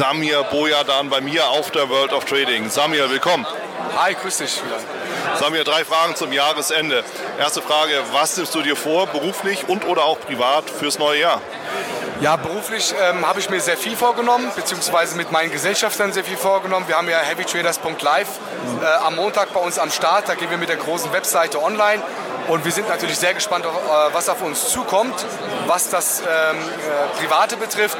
Samir Bojadan bei mir auf der World of Trading. Samir, willkommen. Hi, grüß dich. Samir, drei Fragen zum Jahresende. Erste Frage, was nimmst du dir vor, beruflich und oder auch privat fürs neue Jahr? Ja, beruflich ähm, habe ich mir sehr viel vorgenommen, beziehungsweise mit meinen Gesellschaftern sehr viel vorgenommen. Wir haben ja heavytraders.live äh, am Montag bei uns am Start. Da gehen wir mit der großen Webseite online. Und wir sind natürlich sehr gespannt, äh, was auf uns zukommt, was das ähm, äh, Private betrifft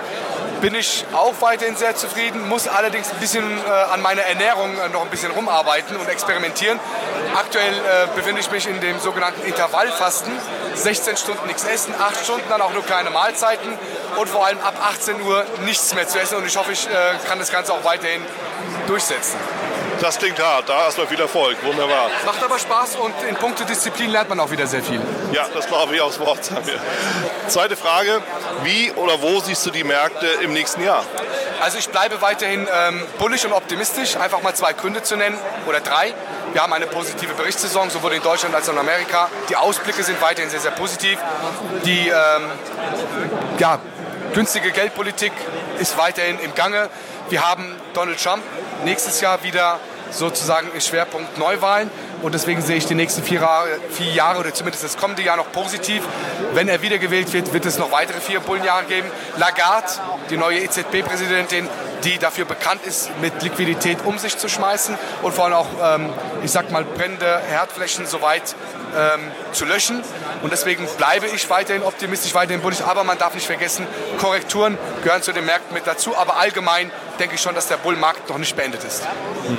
bin ich auch weiterhin sehr zufrieden, muss allerdings ein bisschen äh, an meiner Ernährung äh, noch ein bisschen rumarbeiten und experimentieren. Aktuell äh, befinde ich mich in dem sogenannten Intervallfasten. 16 Stunden nichts essen, 8 Stunden dann auch nur kleine Mahlzeiten und vor allem ab 18 Uhr nichts mehr zu essen. Und ich hoffe, ich äh, kann das Ganze auch weiterhin durchsetzen. Das klingt hart, da hast du viel Erfolg, wunderbar. Macht aber Spaß und in puncto Disziplin lernt man auch wieder sehr viel. Ja, das glaube ich aufs Wort. Zweite Frage, wie oder wo siehst du die Märkte im nächsten Jahr? Also ich bleibe weiterhin ähm, bullisch und optimistisch, einfach mal zwei Gründe zu nennen oder drei. Wir haben eine positive Berichtssaison, sowohl in Deutschland als auch in Amerika. Die Ausblicke sind weiterhin sehr, sehr positiv. Die ähm, ja, günstige Geldpolitik ist weiterhin im Gange. Wir haben Donald Trump nächstes Jahr wieder sozusagen im Schwerpunkt Neuwahlen. Und deswegen sehe ich die nächsten vier Jahre, vier Jahre oder zumindest das kommende Jahr noch positiv. Wenn er wiedergewählt wird, wird es noch weitere vier Bullenjahre geben. Lagarde, die neue EZB-Präsidentin, die dafür bekannt ist, mit Liquidität um sich zu schmeißen und vor allem auch, ähm, ich sag mal, brennende Herdflächen soweit ähm, zu löschen. Und deswegen bleibe ich weiterhin optimistisch, weiterhin bullisch. Aber man darf nicht vergessen, Korrekturen gehören zu den Märkten mit dazu. Aber allgemein denke ich schon, dass der Bullmarkt noch nicht beendet ist. Mhm.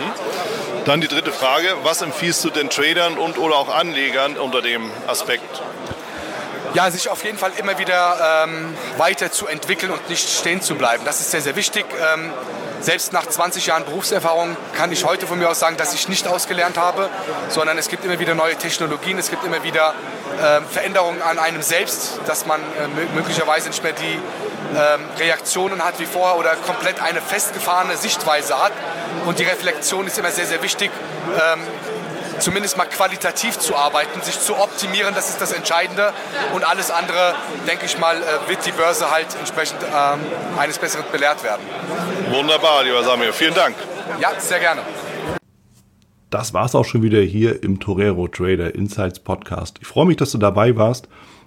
Dann die dritte Frage. Was empfiehlst du den Tradern und oder auch Anlegern unter dem Aspekt? Ja, sich auf jeden Fall immer wieder ähm, weiterzuentwickeln und nicht stehen zu bleiben. Das ist sehr, sehr wichtig. Ähm, selbst nach 20 Jahren Berufserfahrung kann ich heute von mir aus sagen, dass ich nicht ausgelernt habe, sondern es gibt immer wieder neue Technologien, es gibt immer wieder äh, Veränderungen an einem selbst, dass man äh, möglicherweise nicht mehr die äh, Reaktionen hat wie vorher oder komplett eine festgefahrene Sichtweise hat. Und die Reflexion ist immer sehr, sehr wichtig. Ähm, zumindest mal qualitativ zu arbeiten, sich zu optimieren, das ist das Entscheidende. Und alles andere, denke ich mal, äh, wird die Börse halt entsprechend ähm, eines Besseren belehrt werden. Wunderbar, lieber Samir. Vielen Dank. Ja, sehr gerne. Das war es auch schon wieder hier im Torero Trader Insights Podcast. Ich freue mich, dass du dabei warst